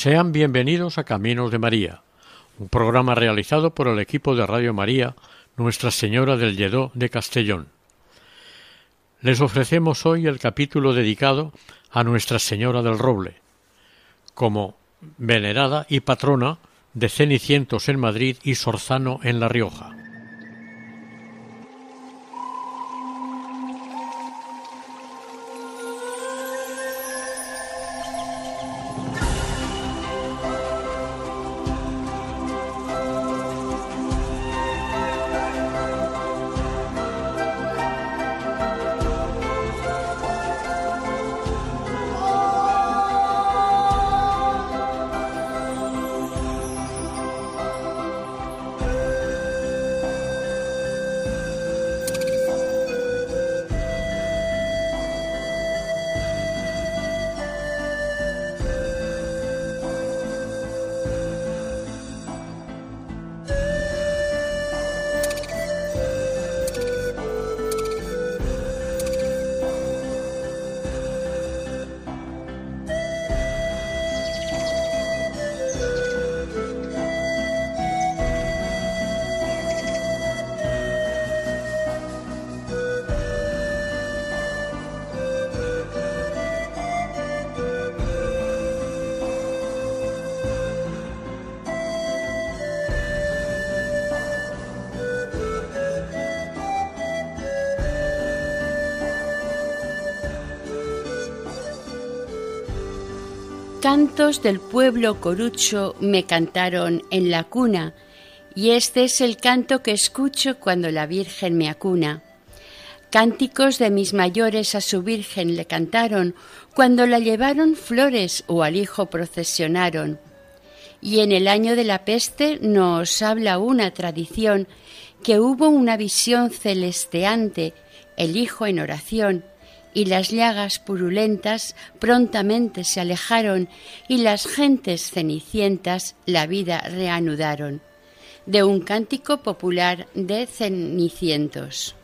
Sean bienvenidos a Caminos de María, un programa realizado por el equipo de Radio María Nuestra Señora del Lledó de Castellón. Les ofrecemos hoy el capítulo dedicado a Nuestra Señora del Roble, como venerada y patrona de Cenicientos en Madrid y Sorzano en La Rioja. Cantos del pueblo corucho me cantaron en la cuna, y este es el canto que escucho cuando la Virgen me acuna. Cánticos de mis mayores a su Virgen le cantaron cuando la llevaron flores o al Hijo procesionaron. Y en el año de la peste nos habla una tradición que hubo una visión celesteante, el Hijo en oración, y las llagas purulentas prontamente se alejaron y las gentes cenicientas la vida reanudaron. De un cántico popular de Cenicientos.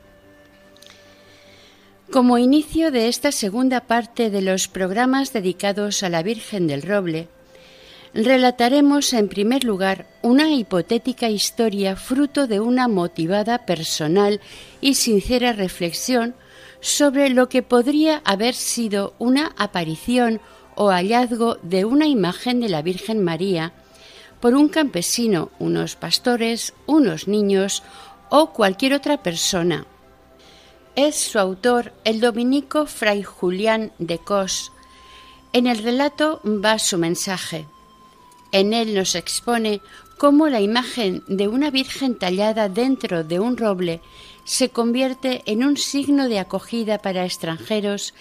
Como inicio de esta segunda parte de los programas dedicados a la Virgen del Roble, relataremos en primer lugar una hipotética historia fruto de una motivada personal y sincera reflexión sobre lo que podría haber sido una aparición o hallazgo de una imagen de la Virgen María por un campesino, unos pastores, unos niños o cualquier otra persona. Es su autor el dominico Fray Julián de Cos. En el relato va su mensaje. En él nos expone cómo la imagen de una Virgen tallada dentro de un roble se convierte en un signo de acogida para extranjeros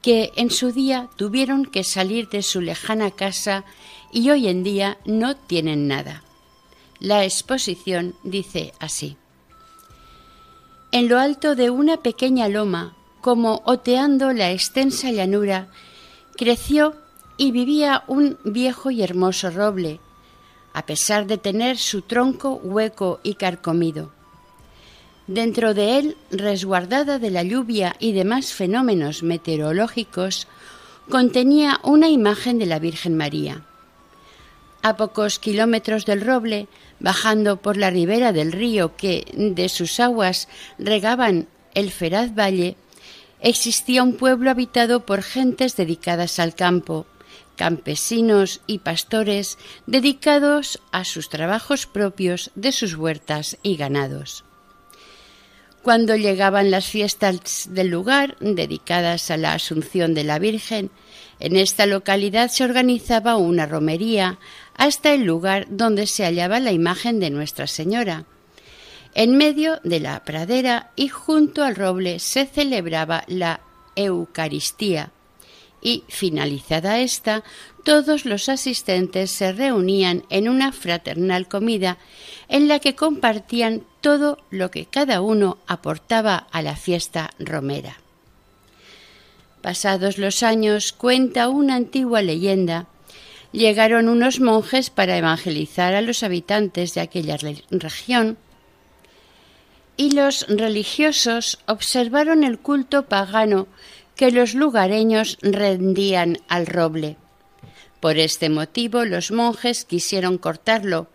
que en su día tuvieron que salir de su lejana casa y hoy en día no tienen nada. La exposición dice así. En lo alto de una pequeña loma, como oteando la extensa llanura, creció y vivía un viejo y hermoso roble, a pesar de tener su tronco hueco y carcomido. Dentro de él, resguardada de la lluvia y demás fenómenos meteorológicos, contenía una imagen de la Virgen María. A pocos kilómetros del roble, bajando por la ribera del río que de sus aguas regaban el feraz valle, existía un pueblo habitado por gentes dedicadas al campo, campesinos y pastores dedicados a sus trabajos propios de sus huertas y ganados. Cuando llegaban las fiestas del lugar, dedicadas a la Asunción de la Virgen, en esta localidad se organizaba una romería hasta el lugar donde se hallaba la imagen de Nuestra Señora. En medio de la pradera y junto al roble se celebraba la Eucaristía y, finalizada esta, todos los asistentes se reunían en una fraternal comida en la que compartían todo lo que cada uno aportaba a la fiesta romera. Pasados los años, cuenta una antigua leyenda, llegaron unos monjes para evangelizar a los habitantes de aquella región y los religiosos observaron el culto pagano que los lugareños rendían al roble. Por este motivo los monjes quisieron cortarlo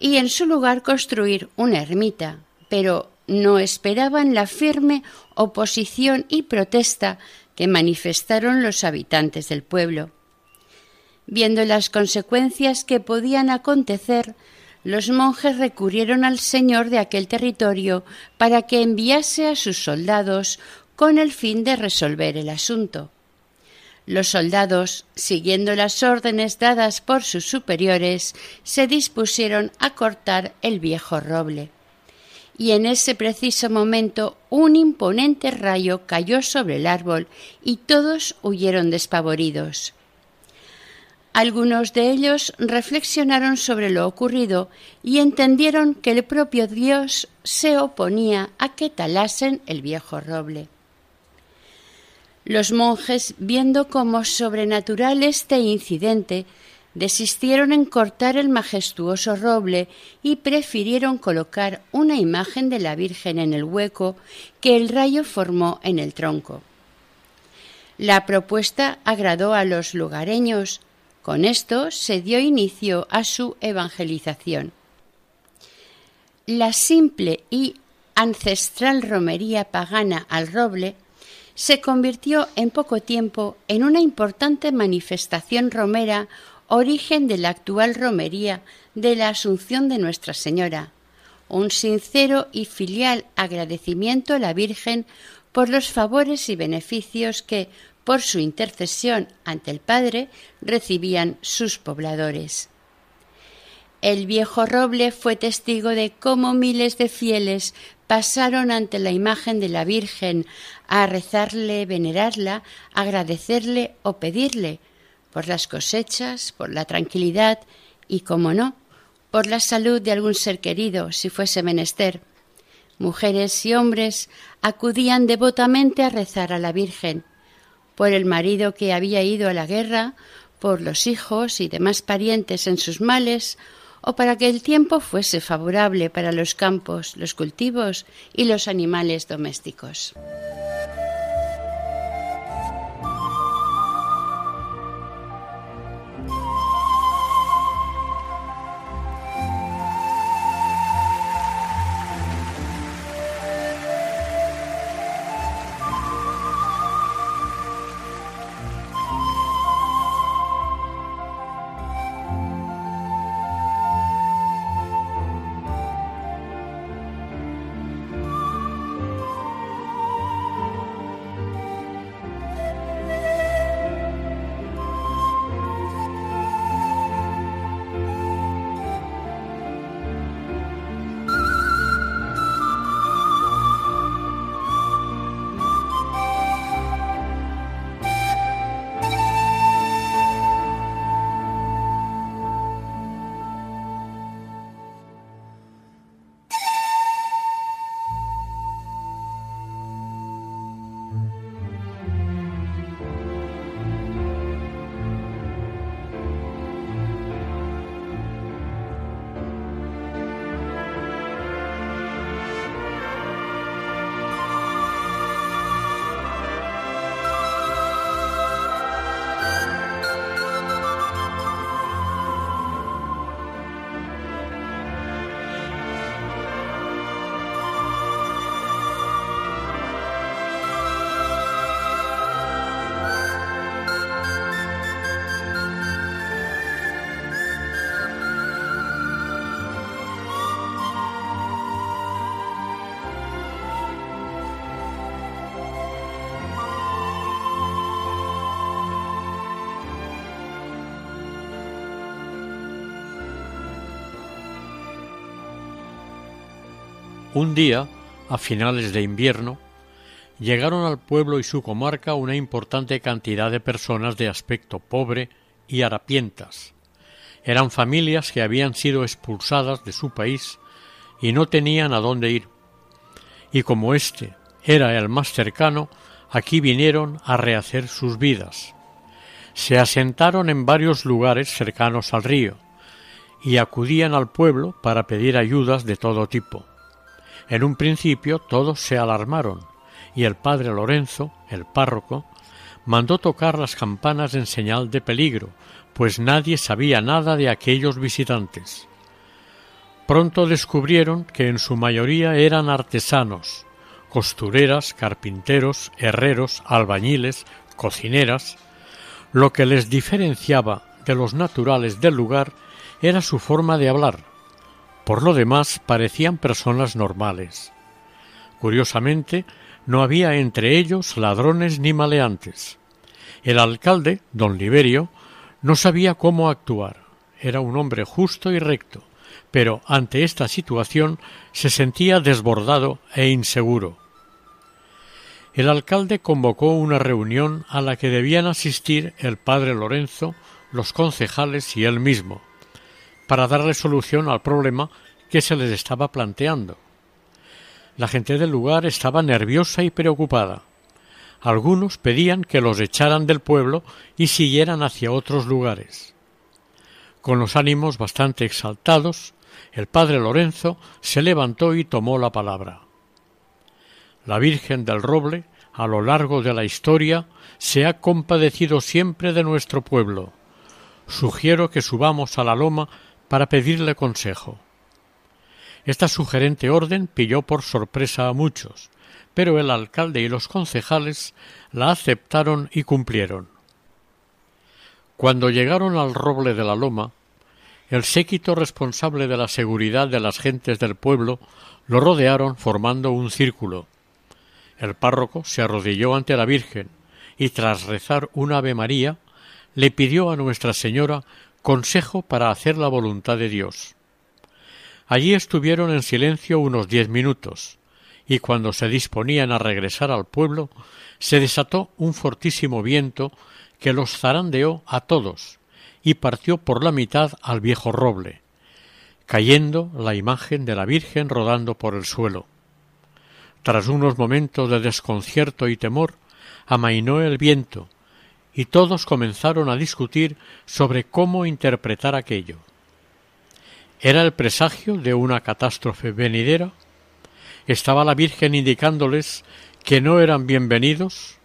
y en su lugar construir una ermita, pero no esperaban la firme oposición y protesta que manifestaron los habitantes del pueblo. Viendo las consecuencias que podían acontecer, los monjes recurrieron al señor de aquel territorio para que enviase a sus soldados con el fin de resolver el asunto. Los soldados, siguiendo las órdenes dadas por sus superiores, se dispusieron a cortar el viejo roble. Y en ese preciso momento un imponente rayo cayó sobre el árbol y todos huyeron despavoridos. Algunos de ellos reflexionaron sobre lo ocurrido y entendieron que el propio Dios se oponía a que talasen el viejo roble. Los monjes, viendo como sobrenatural este incidente, desistieron en cortar el majestuoso roble y prefirieron colocar una imagen de la Virgen en el hueco que el rayo formó en el tronco. La propuesta agradó a los lugareños. Con esto se dio inicio a su evangelización. La simple y ancestral romería pagana al roble se convirtió en poco tiempo en una importante manifestación romera, origen de la actual romería de la Asunción de Nuestra Señora, un sincero y filial agradecimiento a la Virgen por los favores y beneficios que, por su intercesión ante el Padre, recibían sus pobladores. El viejo roble fue testigo de cómo miles de fieles pasaron ante la imagen de la Virgen a rezarle, venerarla, agradecerle o pedirle por las cosechas, por la tranquilidad y, como no, por la salud de algún ser querido, si fuese menester. Mujeres y hombres acudían devotamente a rezar a la Virgen, por el marido que había ido a la guerra, por los hijos y demás parientes en sus males, o para que el tiempo fuese favorable para los campos, los cultivos y los animales domésticos. Un día, a finales de invierno, llegaron al pueblo y su comarca una importante cantidad de personas de aspecto pobre y harapientas. Eran familias que habían sido expulsadas de su país y no tenían a dónde ir. Y como éste era el más cercano, aquí vinieron a rehacer sus vidas. Se asentaron en varios lugares cercanos al río y acudían al pueblo para pedir ayudas de todo tipo. En un principio todos se alarmaron y el padre Lorenzo, el párroco, mandó tocar las campanas en señal de peligro, pues nadie sabía nada de aquellos visitantes. Pronto descubrieron que en su mayoría eran artesanos, costureras, carpinteros, herreros, albañiles, cocineras. Lo que les diferenciaba de los naturales del lugar era su forma de hablar. Por lo demás parecían personas normales. Curiosamente, no había entre ellos ladrones ni maleantes. El alcalde, don Liberio, no sabía cómo actuar. Era un hombre justo y recto, pero ante esta situación se sentía desbordado e inseguro. El alcalde convocó una reunión a la que debían asistir el padre Lorenzo, los concejales y él mismo, para darle solución al problema que se les estaba planteando. La gente del lugar estaba nerviosa y preocupada. Algunos pedían que los echaran del pueblo y siguieran hacia otros lugares. Con los ánimos bastante exaltados, el padre Lorenzo se levantó y tomó la palabra. La Virgen del Roble, a lo largo de la historia, se ha compadecido siempre de nuestro pueblo. Sugiero que subamos a la loma para pedirle consejo. Esta sugerente orden pilló por sorpresa a muchos, pero el alcalde y los concejales la aceptaron y cumplieron. Cuando llegaron al roble de la loma, el séquito responsable de la seguridad de las gentes del pueblo lo rodearon formando un círculo. El párroco se arrodilló ante la Virgen y tras rezar un Ave María le pidió a Nuestra Señora consejo para hacer la voluntad de Dios. Allí estuvieron en silencio unos diez minutos, y cuando se disponían a regresar al pueblo, se desató un fortísimo viento que los zarandeó a todos y partió por la mitad al viejo roble, cayendo la imagen de la Virgen rodando por el suelo. Tras unos momentos de desconcierto y temor, amainó el viento, y todos comenzaron a discutir sobre cómo interpretar aquello. ¿Era el presagio de una catástrofe venidera? ¿Estaba la Virgen indicándoles que no eran bienvenidos?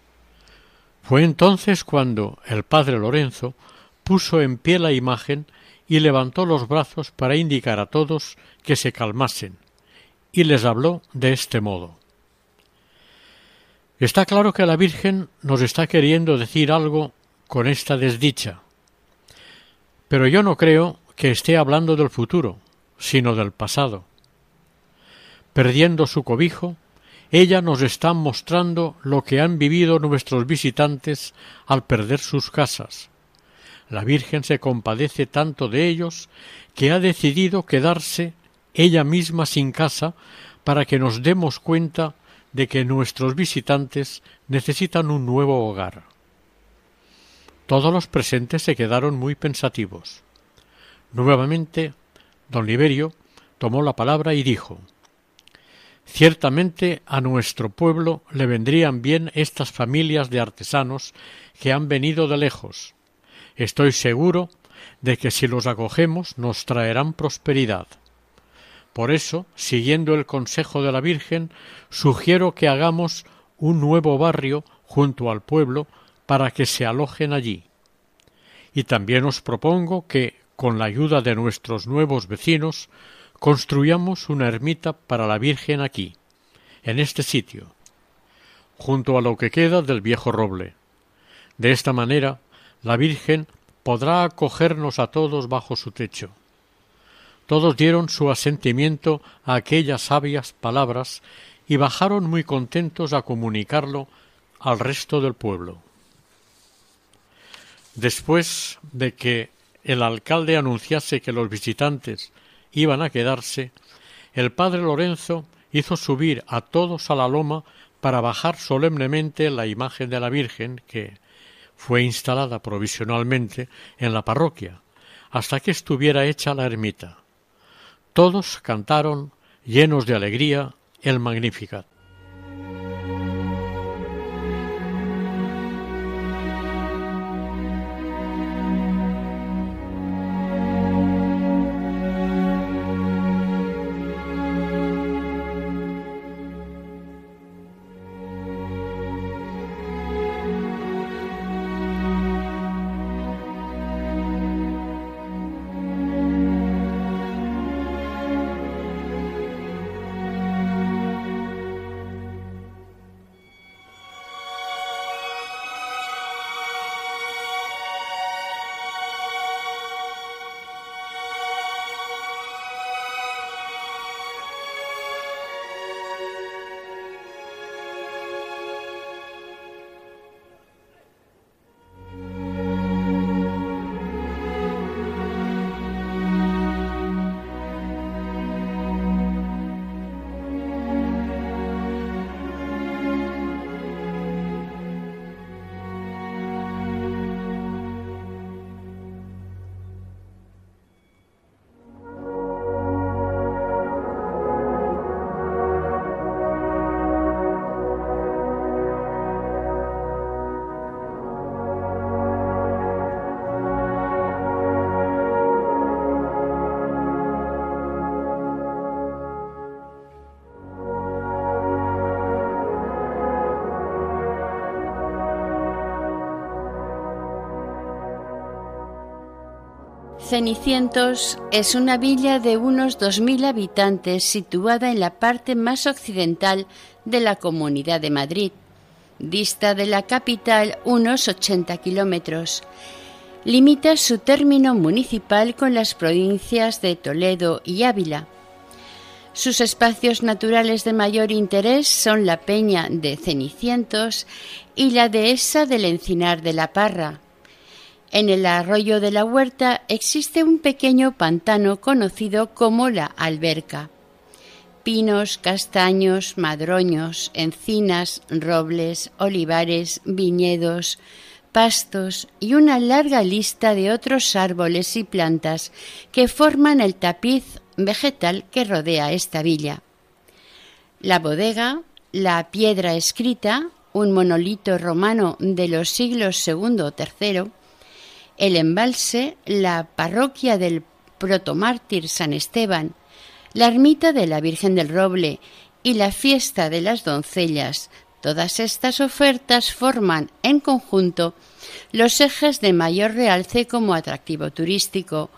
Fue entonces cuando el padre Lorenzo puso en pie la imagen y levantó los brazos para indicar a todos que se calmasen, y les habló de este modo. Está claro que la Virgen nos está queriendo decir algo con esta desdicha, pero yo no creo que esté hablando del futuro, sino del pasado. Perdiendo su cobijo, ella nos está mostrando lo que han vivido nuestros visitantes al perder sus casas. La Virgen se compadece tanto de ellos que ha decidido quedarse ella misma sin casa para que nos demos cuenta de que nuestros visitantes necesitan un nuevo hogar. Todos los presentes se quedaron muy pensativos. Nuevamente, don Liberio tomó la palabra y dijo Ciertamente a nuestro pueblo le vendrían bien estas familias de artesanos que han venido de lejos. Estoy seguro de que si los acogemos nos traerán prosperidad. Por eso, siguiendo el consejo de la Virgen, sugiero que hagamos un nuevo barrio junto al pueblo para que se alojen allí. Y también os propongo que, con la ayuda de nuestros nuevos vecinos, construyamos una ermita para la Virgen aquí, en este sitio, junto a lo que queda del viejo roble. De esta manera, la Virgen podrá acogernos a todos bajo su techo. Todos dieron su asentimiento a aquellas sabias palabras y bajaron muy contentos a comunicarlo al resto del pueblo. Después de que el alcalde anunciase que los visitantes iban a quedarse, el padre Lorenzo hizo subir a todos a la loma para bajar solemnemente la imagen de la Virgen que fue instalada provisionalmente en la parroquia, hasta que estuviera hecha la ermita. Todos cantaron, llenos de alegría, el Magnificat. Cenicientos es una villa de unos 2.000 habitantes situada en la parte más occidental de la Comunidad de Madrid. Dista de la capital unos 80 kilómetros. Limita su término municipal con las provincias de Toledo y Ávila. Sus espacios naturales de mayor interés son la Peña de Cenicientos y la dehesa del Encinar de la Parra, en el arroyo de la huerta existe un pequeño pantano conocido como la alberca. Pinos, castaños, madroños, encinas, robles, olivares, viñedos, pastos y una larga lista de otros árboles y plantas que forman el tapiz vegetal que rodea esta villa. La bodega, la piedra escrita, un monolito romano de los siglos II o III, el embalse, la parroquia del protomártir San Esteban, la ermita de la Virgen del Roble y la fiesta de las doncellas, todas estas ofertas forman en conjunto los ejes de mayor realce como atractivo turístico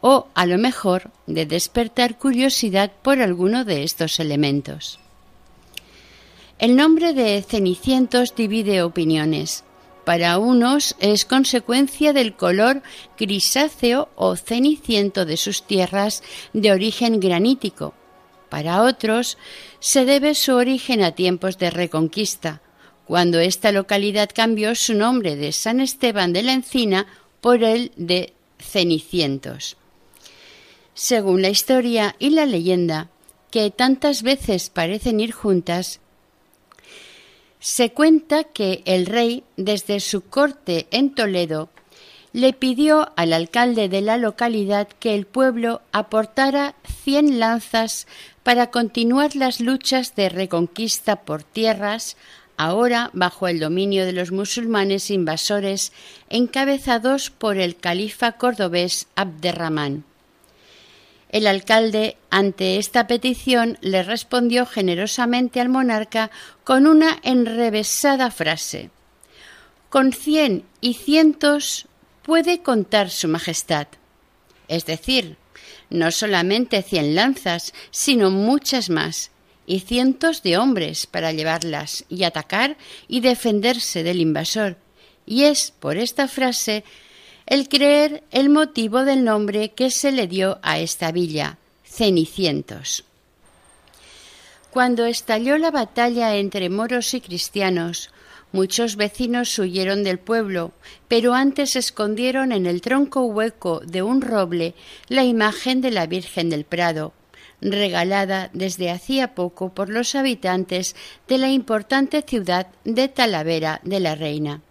o, a lo mejor, de despertar curiosidad por alguno de estos elementos. El nombre de Cenicientos divide opiniones. Para unos es consecuencia del color grisáceo o ceniciento de sus tierras de origen granítico. Para otros se debe su origen a tiempos de reconquista, cuando esta localidad cambió su nombre de San Esteban de la Encina por el de Cenicientos. Según la historia y la leyenda, que tantas veces parecen ir juntas, se cuenta que el rey, desde su corte en Toledo, le pidió al alcalde de la localidad que el pueblo aportara cien lanzas para continuar las luchas de reconquista por tierras, ahora bajo el dominio de los musulmanes invasores encabezados por el califa cordobés Abderramán. El alcalde, ante esta petición, le respondió generosamente al monarca con una enrevesada frase. Con cien y cientos puede contar su majestad. Es decir, no solamente cien lanzas, sino muchas más, y cientos de hombres para llevarlas y atacar y defenderse del invasor. Y es por esta frase el creer el motivo del nombre que se le dio a esta villa, Cenicientos. Cuando estalló la batalla entre moros y cristianos, muchos vecinos huyeron del pueblo, pero antes escondieron en el tronco hueco de un roble la imagen de la Virgen del Prado, regalada desde hacía poco por los habitantes de la importante ciudad de Talavera de la Reina.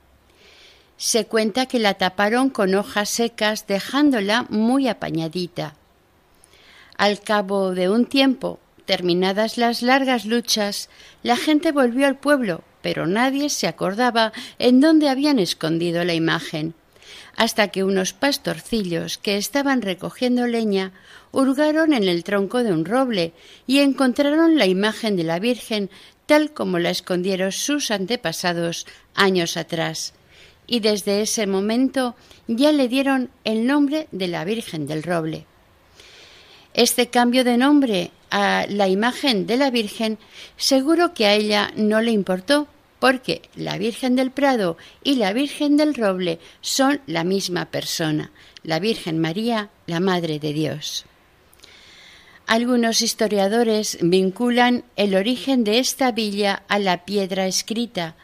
Se cuenta que la taparon con hojas secas dejándola muy apañadita. Al cabo de un tiempo, terminadas las largas luchas, la gente volvió al pueblo, pero nadie se acordaba en dónde habían escondido la imagen hasta que unos pastorcillos que estaban recogiendo leña hurgaron en el tronco de un roble y encontraron la imagen de la Virgen tal como la escondieron sus antepasados años atrás. Y desde ese momento ya le dieron el nombre de la Virgen del Roble. Este cambio de nombre a la imagen de la Virgen seguro que a ella no le importó, porque la Virgen del Prado y la Virgen del Roble son la misma persona, la Virgen María, la Madre de Dios. Algunos historiadores vinculan el origen de esta villa a la piedra escrita,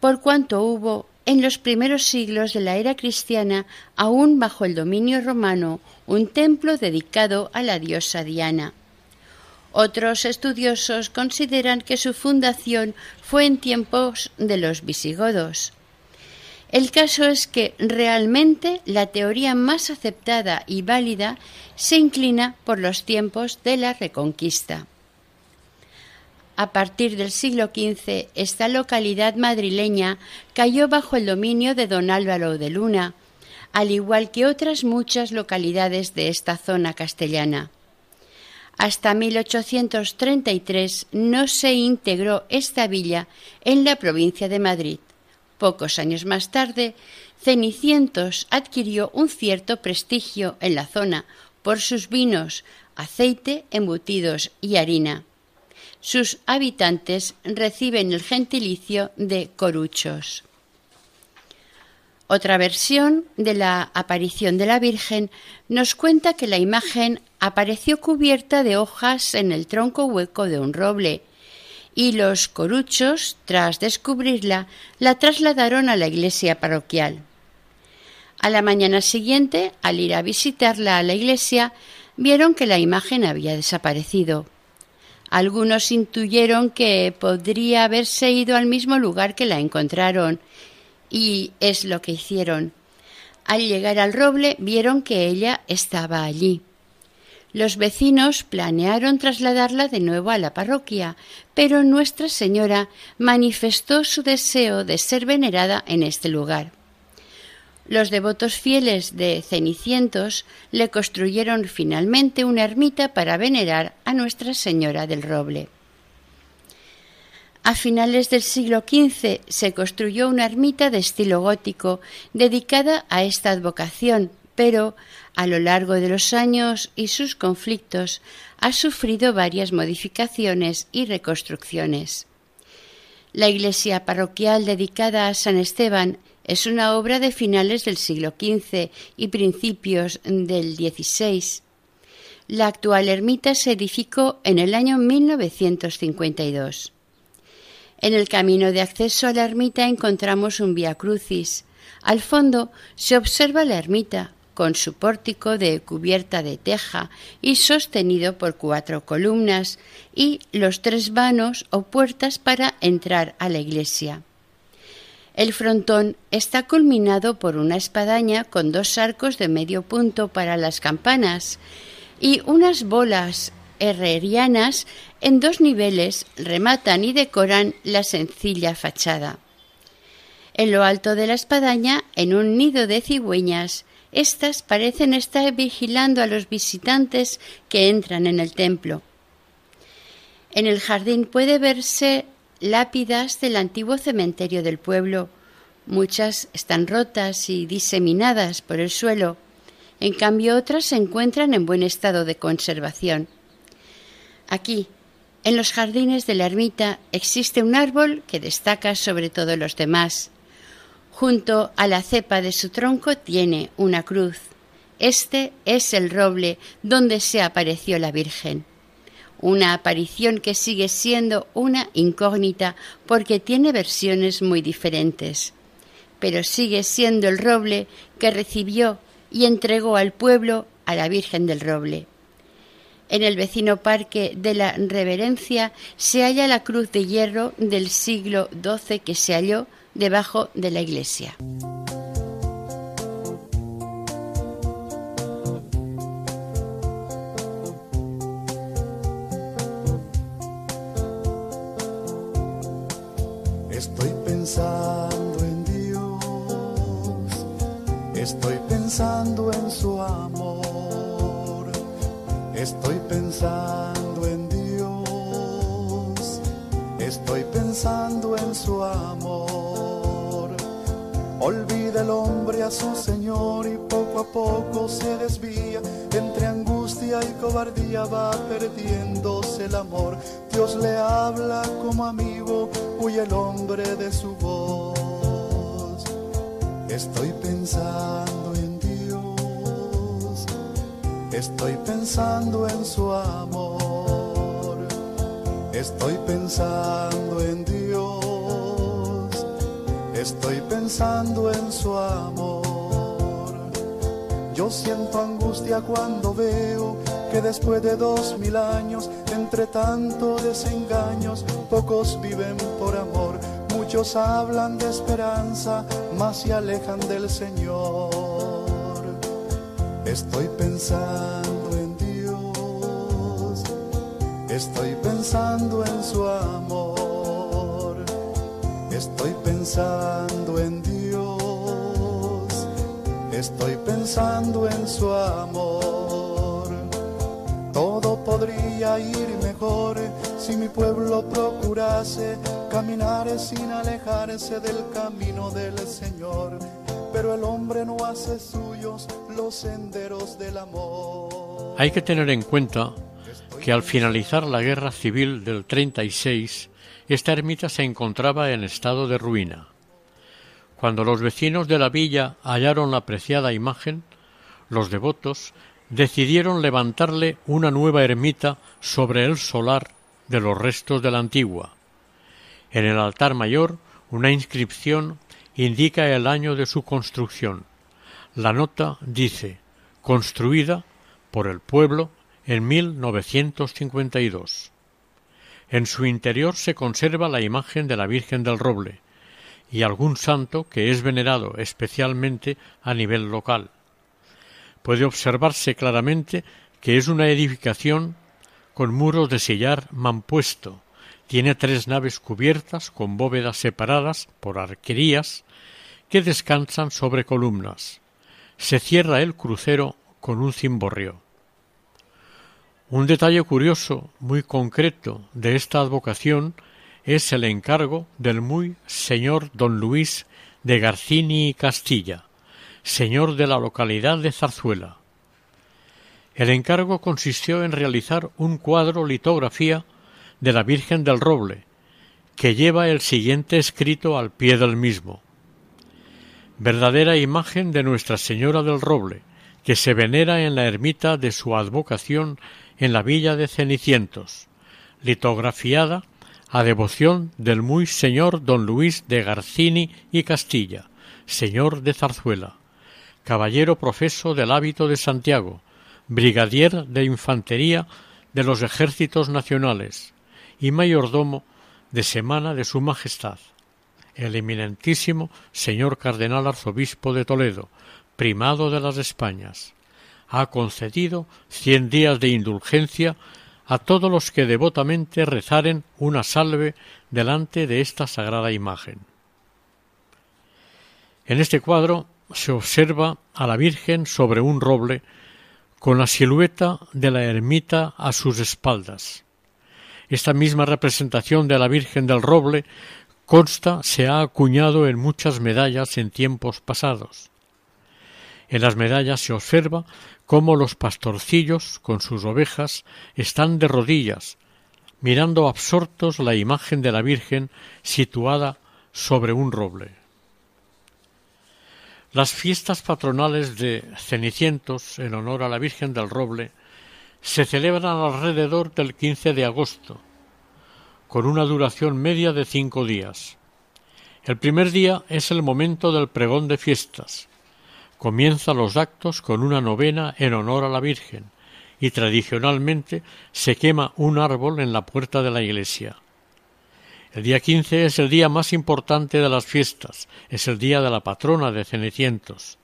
por cuanto hubo en los primeros siglos de la era cristiana, aún bajo el dominio romano, un templo dedicado a la diosa Diana. Otros estudiosos consideran que su fundación fue en tiempos de los visigodos. El caso es que realmente la teoría más aceptada y válida se inclina por los tiempos de la Reconquista. A partir del siglo XV, esta localidad madrileña cayó bajo el dominio de don Álvaro de Luna, al igual que otras muchas localidades de esta zona castellana. Hasta 1833 no se integró esta villa en la provincia de Madrid. Pocos años más tarde, Cenicientos adquirió un cierto prestigio en la zona por sus vinos, aceite, embutidos y harina. Sus habitantes reciben el gentilicio de coruchos. Otra versión de la aparición de la Virgen nos cuenta que la imagen apareció cubierta de hojas en el tronco hueco de un roble, y los coruchos, tras descubrirla, la trasladaron a la iglesia parroquial. A la mañana siguiente, al ir a visitarla a la iglesia, vieron que la imagen había desaparecido. Algunos intuyeron que podría haberse ido al mismo lugar que la encontraron, y es lo que hicieron. Al llegar al roble vieron que ella estaba allí. Los vecinos planearon trasladarla de nuevo a la parroquia, pero Nuestra Señora manifestó su deseo de ser venerada en este lugar. Los devotos fieles de Cenicientos le construyeron finalmente una ermita para venerar a Nuestra Señora del Roble. A finales del siglo XV se construyó una ermita de estilo gótico dedicada a esta advocación, pero a lo largo de los años y sus conflictos ha sufrido varias modificaciones y reconstrucciones. La iglesia parroquial dedicada a San Esteban es una obra de finales del siglo XV y principios del XVI. La actual ermita se edificó en el año 1952. En el camino de acceso a la ermita encontramos un vía crucis. Al fondo se observa la ermita, con su pórtico de cubierta de teja y sostenido por cuatro columnas, y los tres vanos o puertas para entrar a la iglesia. El frontón está culminado por una espadaña con dos arcos de medio punto para las campanas y unas bolas herrerianas en dos niveles rematan y decoran la sencilla fachada. En lo alto de la espadaña, en un nido de cigüeñas, éstas parecen estar vigilando a los visitantes que entran en el templo. En el jardín puede verse lápidas del antiguo cementerio del pueblo. Muchas están rotas y diseminadas por el suelo, en cambio otras se encuentran en buen estado de conservación. Aquí, en los jardines de la ermita, existe un árbol que destaca sobre todos los demás. Junto a la cepa de su tronco tiene una cruz. Este es el roble donde se apareció la Virgen. Una aparición que sigue siendo una incógnita porque tiene versiones muy diferentes. Pero sigue siendo el roble que recibió y entregó al pueblo a la Virgen del Roble. En el vecino Parque de la Reverencia se halla la cruz de hierro del siglo XII que se halló debajo de la iglesia. Pensando en Dios, estoy pensando en su amor, estoy pensando en Dios, estoy pensando en su amor. Olvida el hombre a su Señor y poco a poco se desvía, entre angustia y cobardía va perdiéndose el amor. Dios le habla como amigo, huye el hombre de su voz. Estoy pensando en Dios, estoy pensando en su amor, estoy pensando en Dios, estoy pensando en su amor. Yo siento angustia cuando veo que después de dos mil años, entre tanto desengaños, pocos viven por amor. Muchos hablan de esperanza, mas se alejan del Señor. Estoy pensando en Dios, estoy pensando en su amor, estoy pensando en Dios, estoy pensando en su amor. Todo podría ir mejor si mi pueblo procurase caminar sin alejarse del camino del Señor. Pero el hombre no hace suyos los senderos del amor. Hay que tener en cuenta que al finalizar la guerra civil del 36, esta ermita se encontraba en estado de ruina. Cuando los vecinos de la villa hallaron la preciada imagen, los devotos decidieron levantarle una nueva ermita sobre el solar de los restos de la antigua. En el altar mayor, una inscripción indica el año de su construcción. La nota dice construida por el pueblo en 1952. En su interior se conserva la imagen de la Virgen del Roble y algún santo que es venerado especialmente a nivel local. Puede observarse claramente que es una edificación con muros de sillar mampuesto. Tiene tres naves cubiertas con bóvedas separadas por arquerías que descansan sobre columnas. Se cierra el crucero con un cimborrio. Un detalle curioso, muy concreto, de esta advocación es el encargo del muy señor don Luis de Garcini y Castilla, señor de la localidad de Zarzuela. El encargo consistió en realizar un cuadro litografía de la Virgen del Roble, que lleva el siguiente escrito al pie del mismo. Verdadera imagen de Nuestra Señora del Roble, que se venera en la ermita de su advocación en la villa de Cenicientos, litografiada a devoción del muy señor don Luis de Garcini y Castilla, señor de Zarzuela, caballero profeso del hábito de Santiago, brigadier de infantería de los ejércitos nacionales y mayordomo de semana de su majestad, el eminentísimo señor cardenal arzobispo de Toledo, primado de las Españas, ha concedido cien días de indulgencia a todos los que devotamente rezaren una salve delante de esta sagrada imagen. En este cuadro se observa a la Virgen sobre un roble con la silueta de la ermita a sus espaldas. Esta misma representación de la Virgen del Roble consta se ha acuñado en muchas medallas en tiempos pasados. En las medallas se observa cómo los pastorcillos con sus ovejas están de rodillas, mirando absortos la imagen de la Virgen situada sobre un roble. Las fiestas patronales de Cenicientos en honor a la Virgen del Roble se celebran alrededor del 15 de agosto, con una duración media de cinco días. El primer día es el momento del pregón de fiestas, comienza los actos con una novena en honor a la Virgen y tradicionalmente se quema un árbol en la puerta de la iglesia. El día quince es el día más importante de las fiestas, es el día de la patrona de Cenecientos.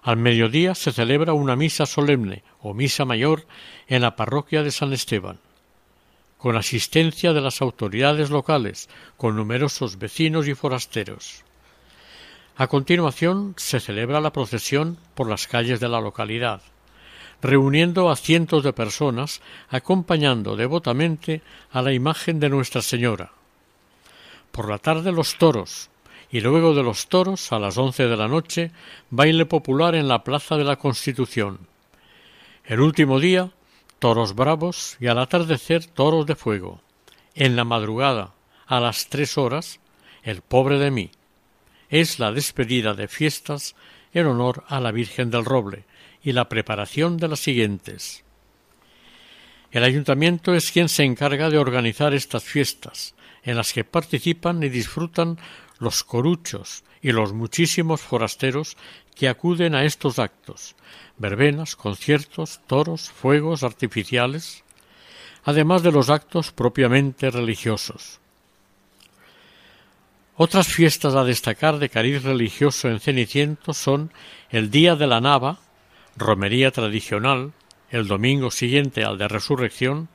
Al mediodía se celebra una misa solemne o misa mayor en la parroquia de San Esteban, con asistencia de las autoridades locales, con numerosos vecinos y forasteros. A continuación se celebra la procesión por las calles de la localidad, reuniendo a cientos de personas acompañando devotamente a la imagen de Nuestra Señora por la tarde los toros, y luego de los toros, a las once de la noche, baile popular en la Plaza de la Constitución. El último día, toros bravos y al atardecer toros de fuego. En la madrugada, a las tres horas, el pobre de mí. Es la despedida de fiestas en honor a la Virgen del Roble y la preparación de las siguientes. El ayuntamiento es quien se encarga de organizar estas fiestas, en las que participan y disfrutan los coruchos y los muchísimos forasteros que acuden a estos actos, verbenas, conciertos, toros, fuegos artificiales, además de los actos propiamente religiosos. Otras fiestas a destacar de cariz religioso en Ceniciento son el Día de la Nava, romería tradicional, el domingo siguiente al de Resurrección,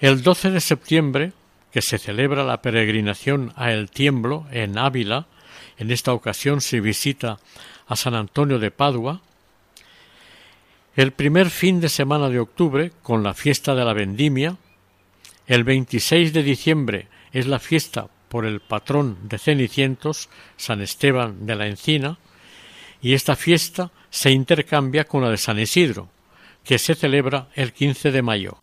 el 12 de septiembre, que se celebra la peregrinación a El Tiemblo en Ávila, en esta ocasión se visita a San Antonio de Padua, el primer fin de semana de octubre con la fiesta de la vendimia, el 26 de diciembre es la fiesta por el patrón de Cenicientos, San Esteban de la Encina, y esta fiesta se intercambia con la de San Isidro, que se celebra el 15 de mayo.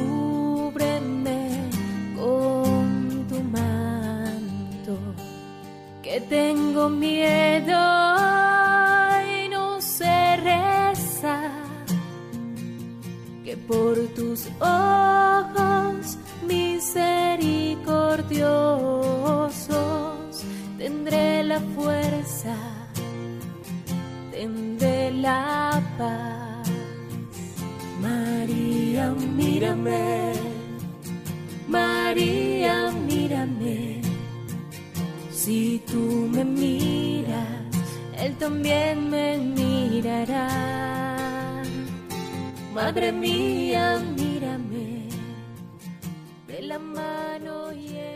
miedo y no se reza, que por tus ojos misericordiosos tendré la fuerza, tendré la paz. María, mírame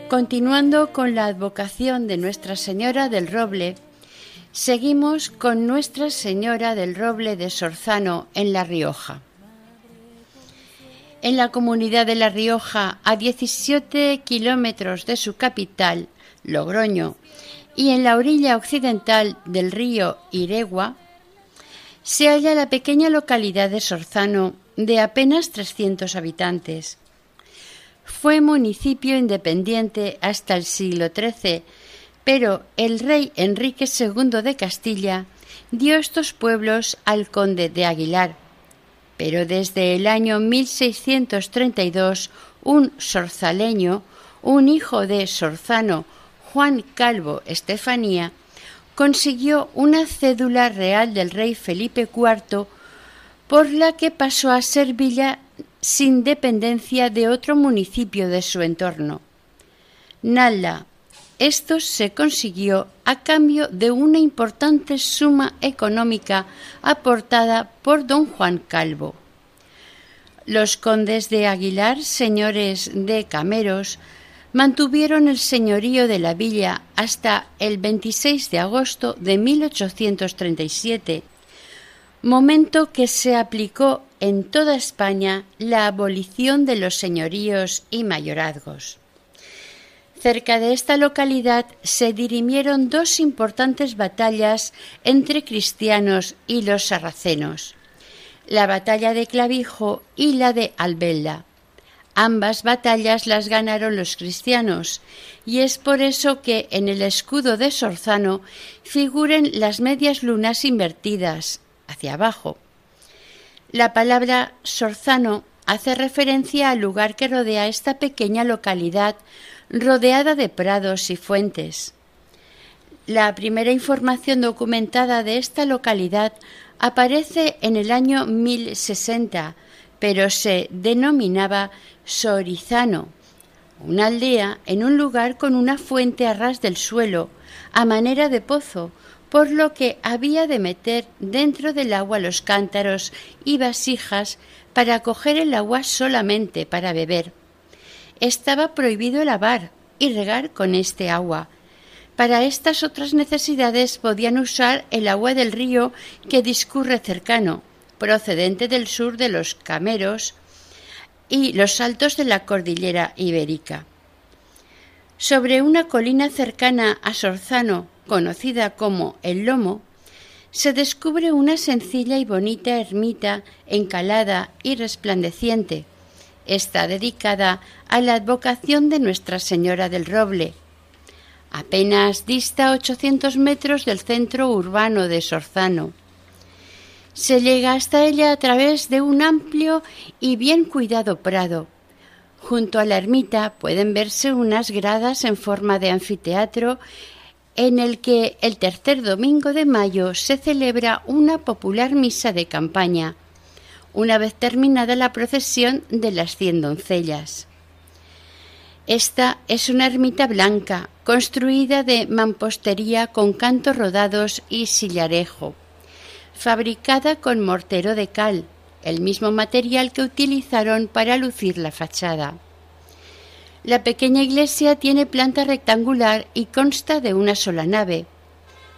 Continuando con la advocación de Nuestra Señora del Roble, seguimos con Nuestra Señora del Roble de Sorzano en La Rioja. En la comunidad de La Rioja, a 17 kilómetros de su capital, Logroño, y en la orilla occidental del río Iregua, se halla la pequeña localidad de Sorzano de apenas 300 habitantes fue municipio independiente hasta el siglo XIII, pero el rey Enrique II de Castilla dio estos pueblos al conde de Aguilar. Pero desde el año 1632 un sorzaleño, un hijo de Sorzano, Juan Calvo Estefanía, consiguió una cédula real del rey Felipe IV por la que pasó a ser villa sin dependencia de otro municipio de su entorno. Nalda. Esto se consiguió a cambio de una importante suma económica aportada por don Juan Calvo. Los condes de Aguilar, señores de Cameros, mantuvieron el señorío de la villa hasta el 26 de agosto de 1837, momento que se aplicó en toda España la abolición de los señoríos y mayorazgos. Cerca de esta localidad se dirimieron dos importantes batallas entre cristianos y los sarracenos, la batalla de Clavijo y la de Albelda. Ambas batallas las ganaron los cristianos, y es por eso que en el escudo de Sorzano figuren las medias lunas invertidas hacia abajo. La palabra Sorzano hace referencia al lugar que rodea esta pequeña localidad rodeada de prados y fuentes. La primera información documentada de esta localidad aparece en el año 1060, pero se denominaba Sorizano, una aldea en un lugar con una fuente a ras del suelo, a manera de pozo, por lo que había de meter dentro del agua los cántaros y vasijas para coger el agua solamente para beber. Estaba prohibido lavar y regar con este agua. Para estas otras necesidades podían usar el agua del río que discurre cercano, procedente del sur de los Cameros y los altos de la cordillera ibérica. Sobre una colina cercana a Sorzano, conocida como El Lomo, se descubre una sencilla y bonita ermita encalada y resplandeciente. Está dedicada a la advocación de Nuestra Señora del Roble. Apenas dista 800 metros del centro urbano de Sorzano. Se llega hasta ella a través de un amplio y bien cuidado prado. Junto a la ermita pueden verse unas gradas en forma de anfiteatro en el que el tercer domingo de mayo se celebra una popular misa de campaña, una vez terminada la procesión de las cien doncellas. Esta es una ermita blanca, construida de mampostería con cantos rodados y sillarejo, fabricada con mortero de cal, el mismo material que utilizaron para lucir la fachada. La pequeña iglesia tiene planta rectangular y consta de una sola nave.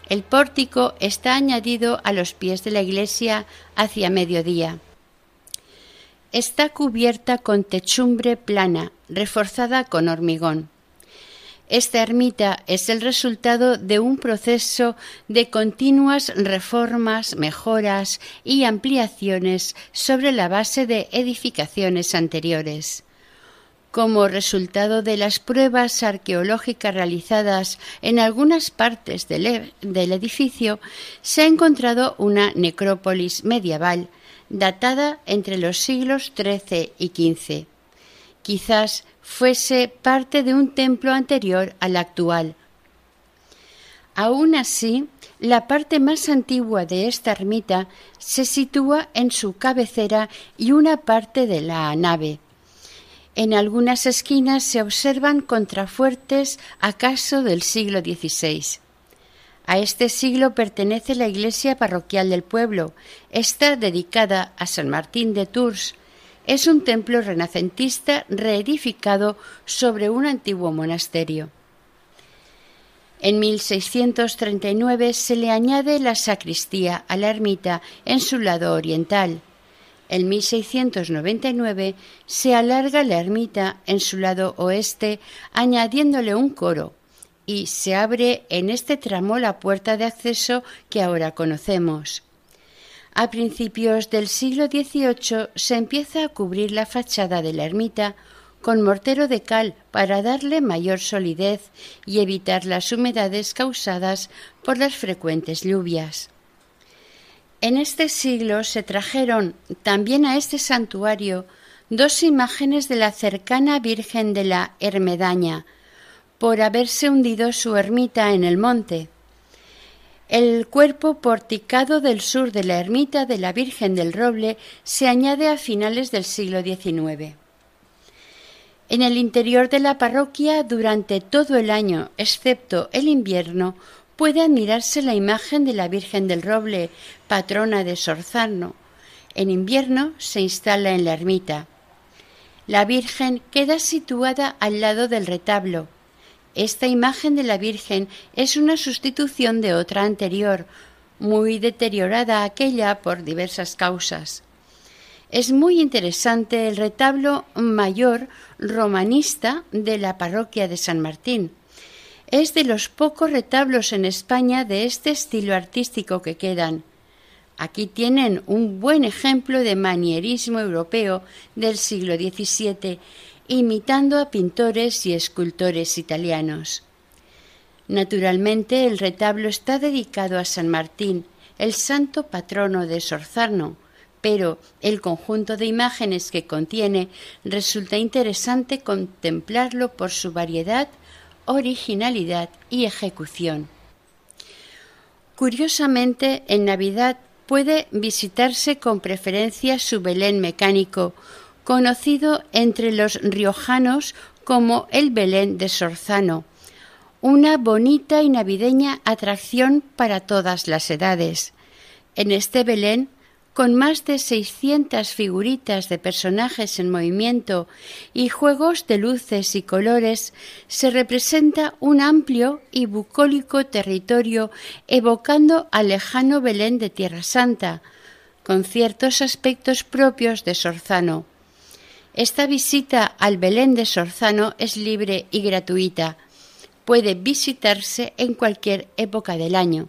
El pórtico está añadido a los pies de la iglesia hacia mediodía. Está cubierta con techumbre plana, reforzada con hormigón. Esta ermita es el resultado de un proceso de continuas reformas, mejoras y ampliaciones sobre la base de edificaciones anteriores como resultado de las pruebas arqueológicas realizadas en algunas partes del, e, edificio, se ha encontrado una necrópolis medieval datada entre los siglos XIII y XV. Quizás fuese parte de un templo anterior al actual. Aún así, la parte más antigua de esta ermita se sitúa en su cabecera y una parte de la nave. En algunas esquinas se observan contrafuertes acaso del siglo XVI. A este siglo pertenece la iglesia parroquial del pueblo. Está dedicada a San Martín de Tours. Es un templo renacentista reedificado sobre un antiguo monasterio. En 1639 se le añade la sacristía a la ermita en su lado oriental. En 1699 se alarga la ermita en su lado oeste añadiéndole un coro y se abre en este tramo la puerta de acceso que ahora conocemos. A principios del siglo XVIII se empieza a cubrir la fachada de la ermita con mortero de cal para darle mayor solidez y evitar las humedades causadas por las frecuentes lluvias. En este siglo se trajeron también a este santuario dos imágenes de la cercana Virgen de la Hermedaña, por haberse hundido su ermita en el monte. El cuerpo porticado del sur de la ermita de la Virgen del Roble se añade a finales del siglo XIX. En el interior de la parroquia, durante todo el año, excepto el invierno, puede admirarse la imagen de la Virgen del Roble, patrona de Sorzano. En invierno se instala en la ermita. La Virgen queda situada al lado del retablo. Esta imagen de la Virgen es una sustitución de otra anterior, muy deteriorada aquella por diversas causas. Es muy interesante el retablo mayor romanista de la parroquia de San Martín. Es de los pocos retablos en España de este estilo artístico que quedan. Aquí tienen un buen ejemplo de manierismo europeo del siglo XVII, imitando a pintores y escultores italianos. Naturalmente, el retablo está dedicado a San Martín, el santo patrono de Sorzarno, pero el conjunto de imágenes que contiene resulta interesante contemplarlo por su variedad, originalidad y ejecución. Curiosamente, en Navidad puede visitarse con preferencia su Belén mecánico, conocido entre los riojanos como el Belén de Sorzano, una bonita y navideña atracción para todas las edades. En este Belén con más de 600 figuritas de personajes en movimiento y juegos de luces y colores, se representa un amplio y bucólico territorio evocando al lejano Belén de Tierra Santa, con ciertos aspectos propios de Sorzano. Esta visita al Belén de Sorzano es libre y gratuita. Puede visitarse en cualquier época del año.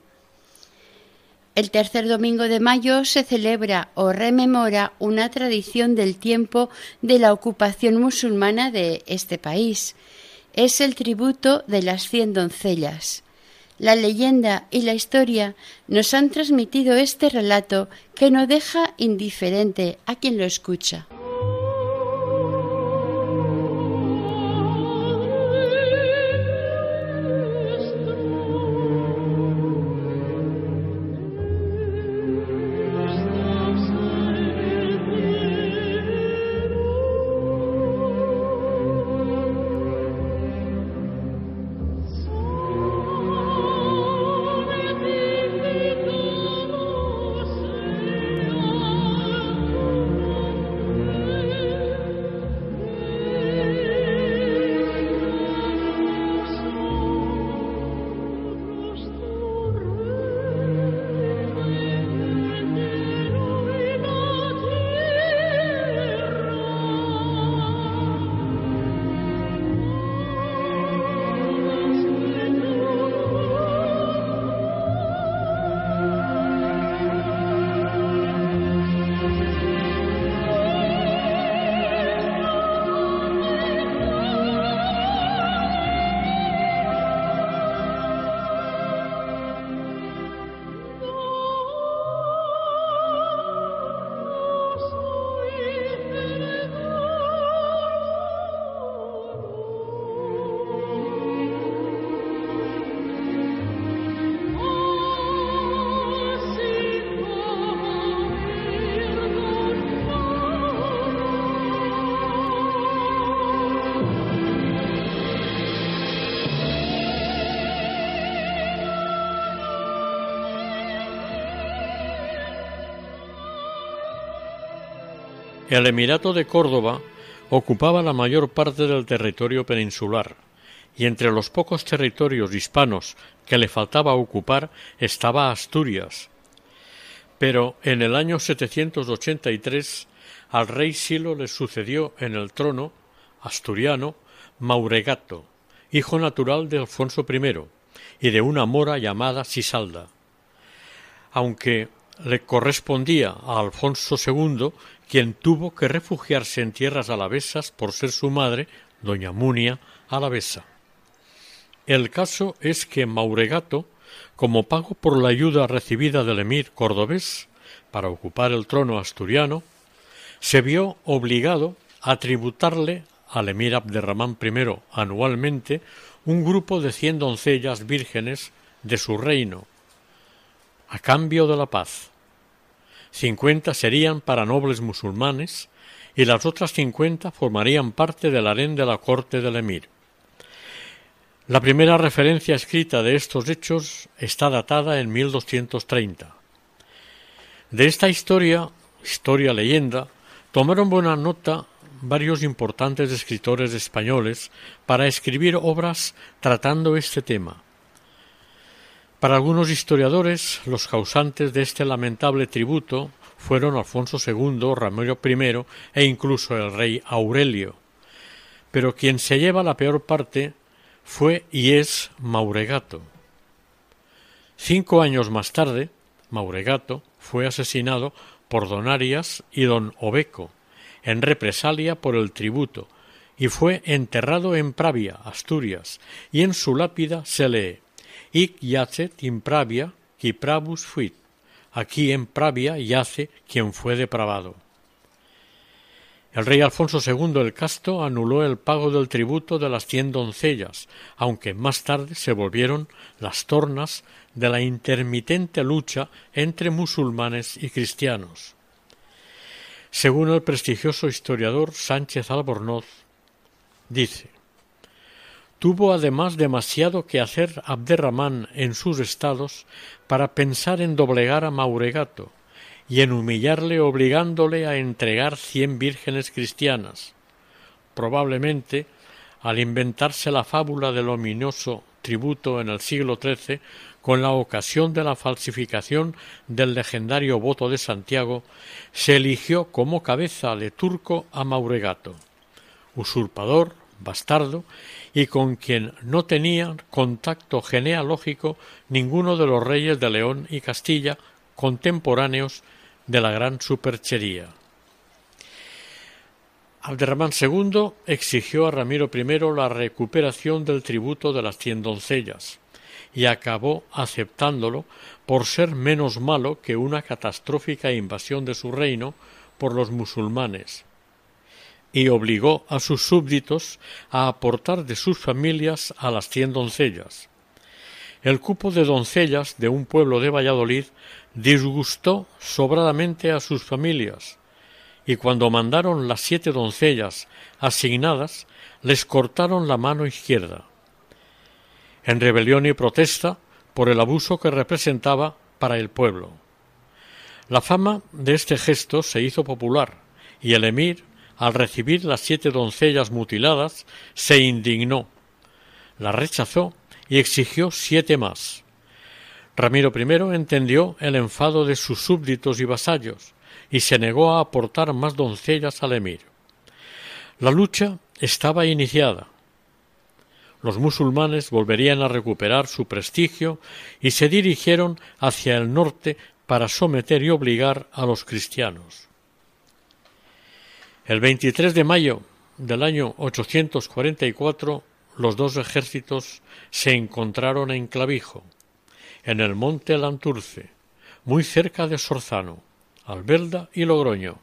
El tercer domingo de mayo se celebra o rememora una tradición del tiempo de la ocupación musulmana de este país. Es el tributo de las cien doncellas. La leyenda y la historia nos han transmitido este relato que no deja indiferente a quien lo escucha. El Emirato de Córdoba ocupaba la mayor parte del territorio peninsular, y entre los pocos territorios hispanos que le faltaba ocupar estaba Asturias. Pero en el año 783 al rey Silo le sucedió en el trono asturiano Mauregato, hijo natural de Alfonso I y de una mora llamada Sisalda. Aunque le correspondía a Alfonso II quien tuvo que refugiarse en tierras alavesas por ser su madre, doña Munia alavesa. El caso es que Mauregato, como pago por la ayuda recibida del emir cordobés para ocupar el trono asturiano, se vio obligado a tributarle al emir Abderramán I anualmente un grupo de cien doncellas vírgenes de su reino, a cambio de la paz cincuenta serían para nobles musulmanes y las otras cincuenta formarían parte del harén de la corte del emir. La primera referencia escrita de estos hechos está datada en 1230. De esta historia, historia leyenda, tomaron buena nota varios importantes escritores españoles para escribir obras tratando este tema. Para algunos historiadores, los causantes de este lamentable tributo fueron Alfonso II, Ramiro I e incluso el rey Aurelio. Pero quien se lleva la peor parte fue y es Mauregato. Cinco años más tarde, Mauregato fue asesinado por don Arias y don Obeco, en represalia por el tributo, y fue enterrado en Pravia, Asturias, y en su lápida se lee Ic yacet in Pravia qui pravus fuit. Aquí en Pravia yace quien fue depravado. El rey Alfonso II el Casto anuló el pago del tributo de las cien doncellas, aunque más tarde se volvieron las tornas de la intermitente lucha entre musulmanes y cristianos. Según el prestigioso historiador Sánchez Albornoz, dice Tuvo además demasiado que hacer Abderramán en sus estados para pensar en doblegar a Mauregato y en humillarle obligándole a entregar cien vírgenes cristianas. Probablemente, al inventarse la fábula del ominoso tributo en el siglo XIII, con la ocasión de la falsificación del legendario voto de Santiago, se eligió como cabeza de turco a Mauregato, usurpador, bastardo, y con quien no tenía contacto genealógico ninguno de los reyes de León y Castilla contemporáneos de la gran superchería. Abderramán II exigió a Ramiro I la recuperación del tributo de las cien doncellas y acabó aceptándolo por ser menos malo que una catastrófica invasión de su reino por los musulmanes, y obligó a sus súbditos a aportar de sus familias a las cien doncellas. El cupo de doncellas de un pueblo de Valladolid disgustó sobradamente a sus familias, y cuando mandaron las siete doncellas asignadas, les cortaron la mano izquierda, en rebelión y protesta por el abuso que representaba para el pueblo. La fama de este gesto se hizo popular, y el emir al recibir las siete doncellas mutiladas, se indignó, la rechazó y exigió siete más. Ramiro I entendió el enfado de sus súbditos y vasallos y se negó a aportar más doncellas al emir. La lucha estaba iniciada. Los musulmanes volverían a recuperar su prestigio y se dirigieron hacia el norte para someter y obligar a los cristianos. El 23 de mayo del año 844 los dos ejércitos se encontraron en Clavijo, en el monte Lanturce, muy cerca de Sorzano, Albelda y Logroño.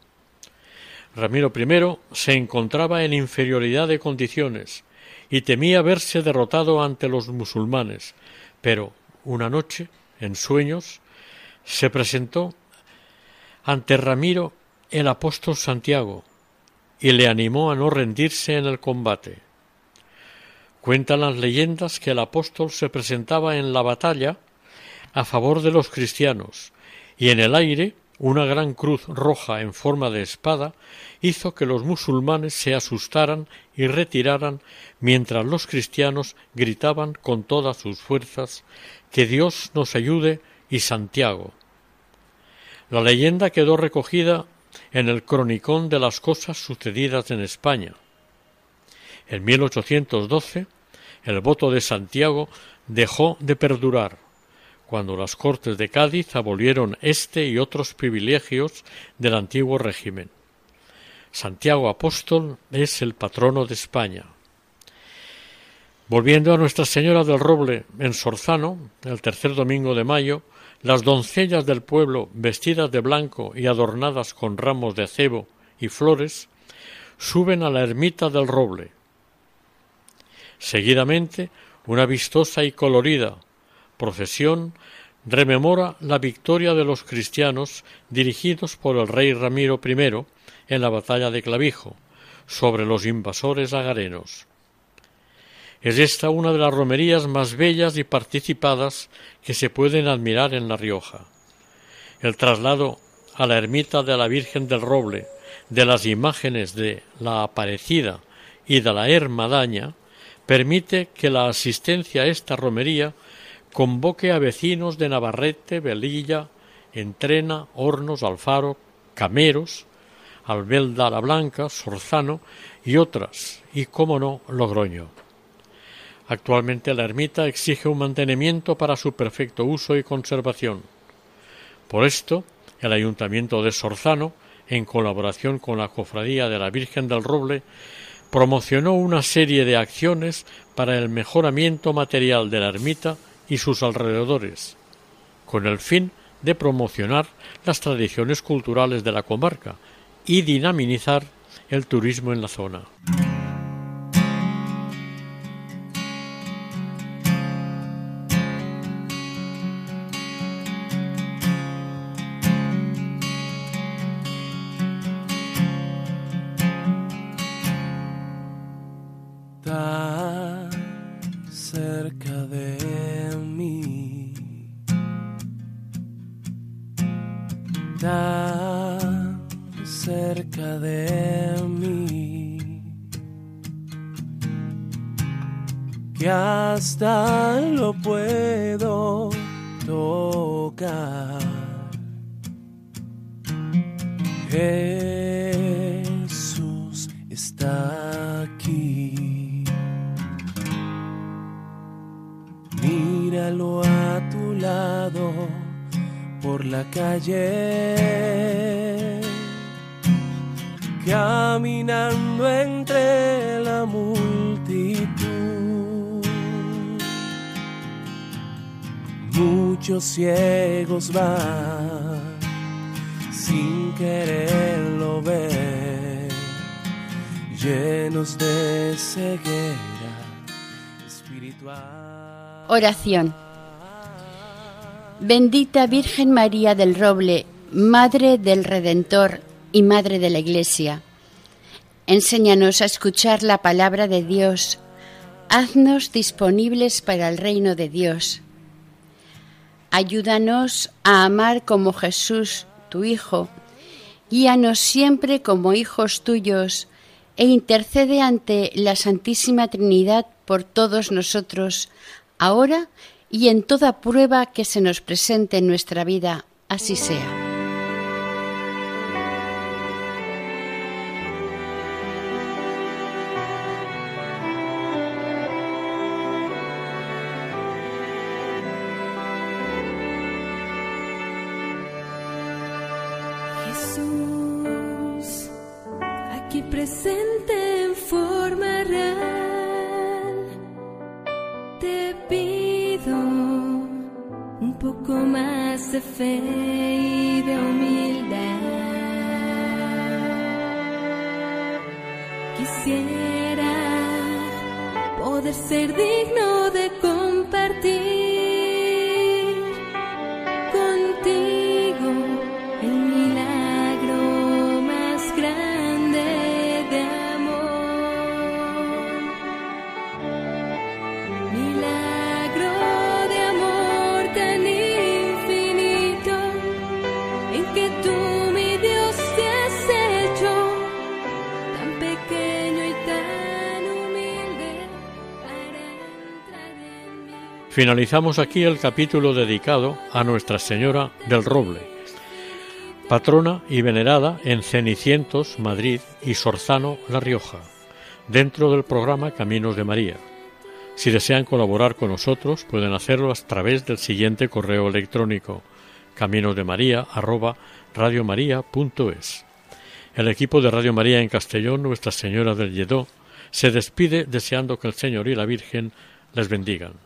Ramiro I se encontraba en inferioridad de condiciones y temía verse derrotado ante los musulmanes, pero una noche, en sueños, se presentó ante Ramiro el apóstol Santiago, y le animó a no rendirse en el combate. Cuentan las leyendas que el apóstol se presentaba en la batalla a favor de los cristianos, y en el aire una gran cruz roja en forma de espada hizo que los musulmanes se asustaran y retiraran mientras los cristianos gritaban con todas sus fuerzas que Dios nos ayude y Santiago. La leyenda quedó recogida en el cronicón de las cosas sucedidas en España. En 1812, el voto de Santiago dejó de perdurar, cuando las Cortes de Cádiz abolieron este y otros privilegios del antiguo régimen. Santiago Apóstol es el patrono de España. Volviendo a Nuestra Señora del Roble en Sorzano, el tercer domingo de mayo, las doncellas del pueblo, vestidas de blanco y adornadas con ramos de acebo y flores, suben a la ermita del roble. Seguidamente, una vistosa y colorida procesión rememora la victoria de los cristianos dirigidos por el rey Ramiro I en la batalla de Clavijo sobre los invasores agarenos. Es esta una de las romerías más bellas y participadas que se pueden admirar en La Rioja. El traslado a la ermita de la Virgen del Roble de las imágenes de la Aparecida y de la Hermadaña permite que la asistencia a esta romería convoque a vecinos de Navarrete, Velilla, Entrena, Hornos, Alfaro, Cameros, Albelda la Blanca, Sorzano y otras, y cómo no, Logroño. Actualmente la ermita exige un mantenimiento para su perfecto uso y conservación. Por esto, el Ayuntamiento de Sorzano, en colaboración con la Cofradía de la Virgen del Roble, promocionó una serie de acciones para el mejoramiento material de la ermita y sus alrededores, con el fin de promocionar las tradiciones culturales de la comarca y dinamizar el turismo en la zona. Ciegos van sin quererlo ver, llenos de ceguera espiritual. Oración. Bendita Virgen María del Roble, Madre del Redentor y Madre de la Iglesia, enséñanos a escuchar la palabra de Dios, haznos disponibles para el reino de Dios Ayúdanos a amar como Jesús, tu Hijo. Guíanos siempre como hijos tuyos e intercede ante la Santísima Trinidad por todos nosotros, ahora y en toda prueba que se nos presente en nuestra vida. Así sea. Finalizamos aquí el capítulo dedicado a Nuestra Señora del Roble, patrona y venerada en Cenicientos, Madrid y Sorzano, La Rioja, dentro del programa Caminos de María. Si desean colaborar con nosotros, pueden hacerlo a través del siguiente correo electrónico caminosdemaria@radiomaria.es. El equipo de Radio María en Castellón, Nuestra Señora del Lledó, se despide deseando que el Señor y la Virgen les bendigan.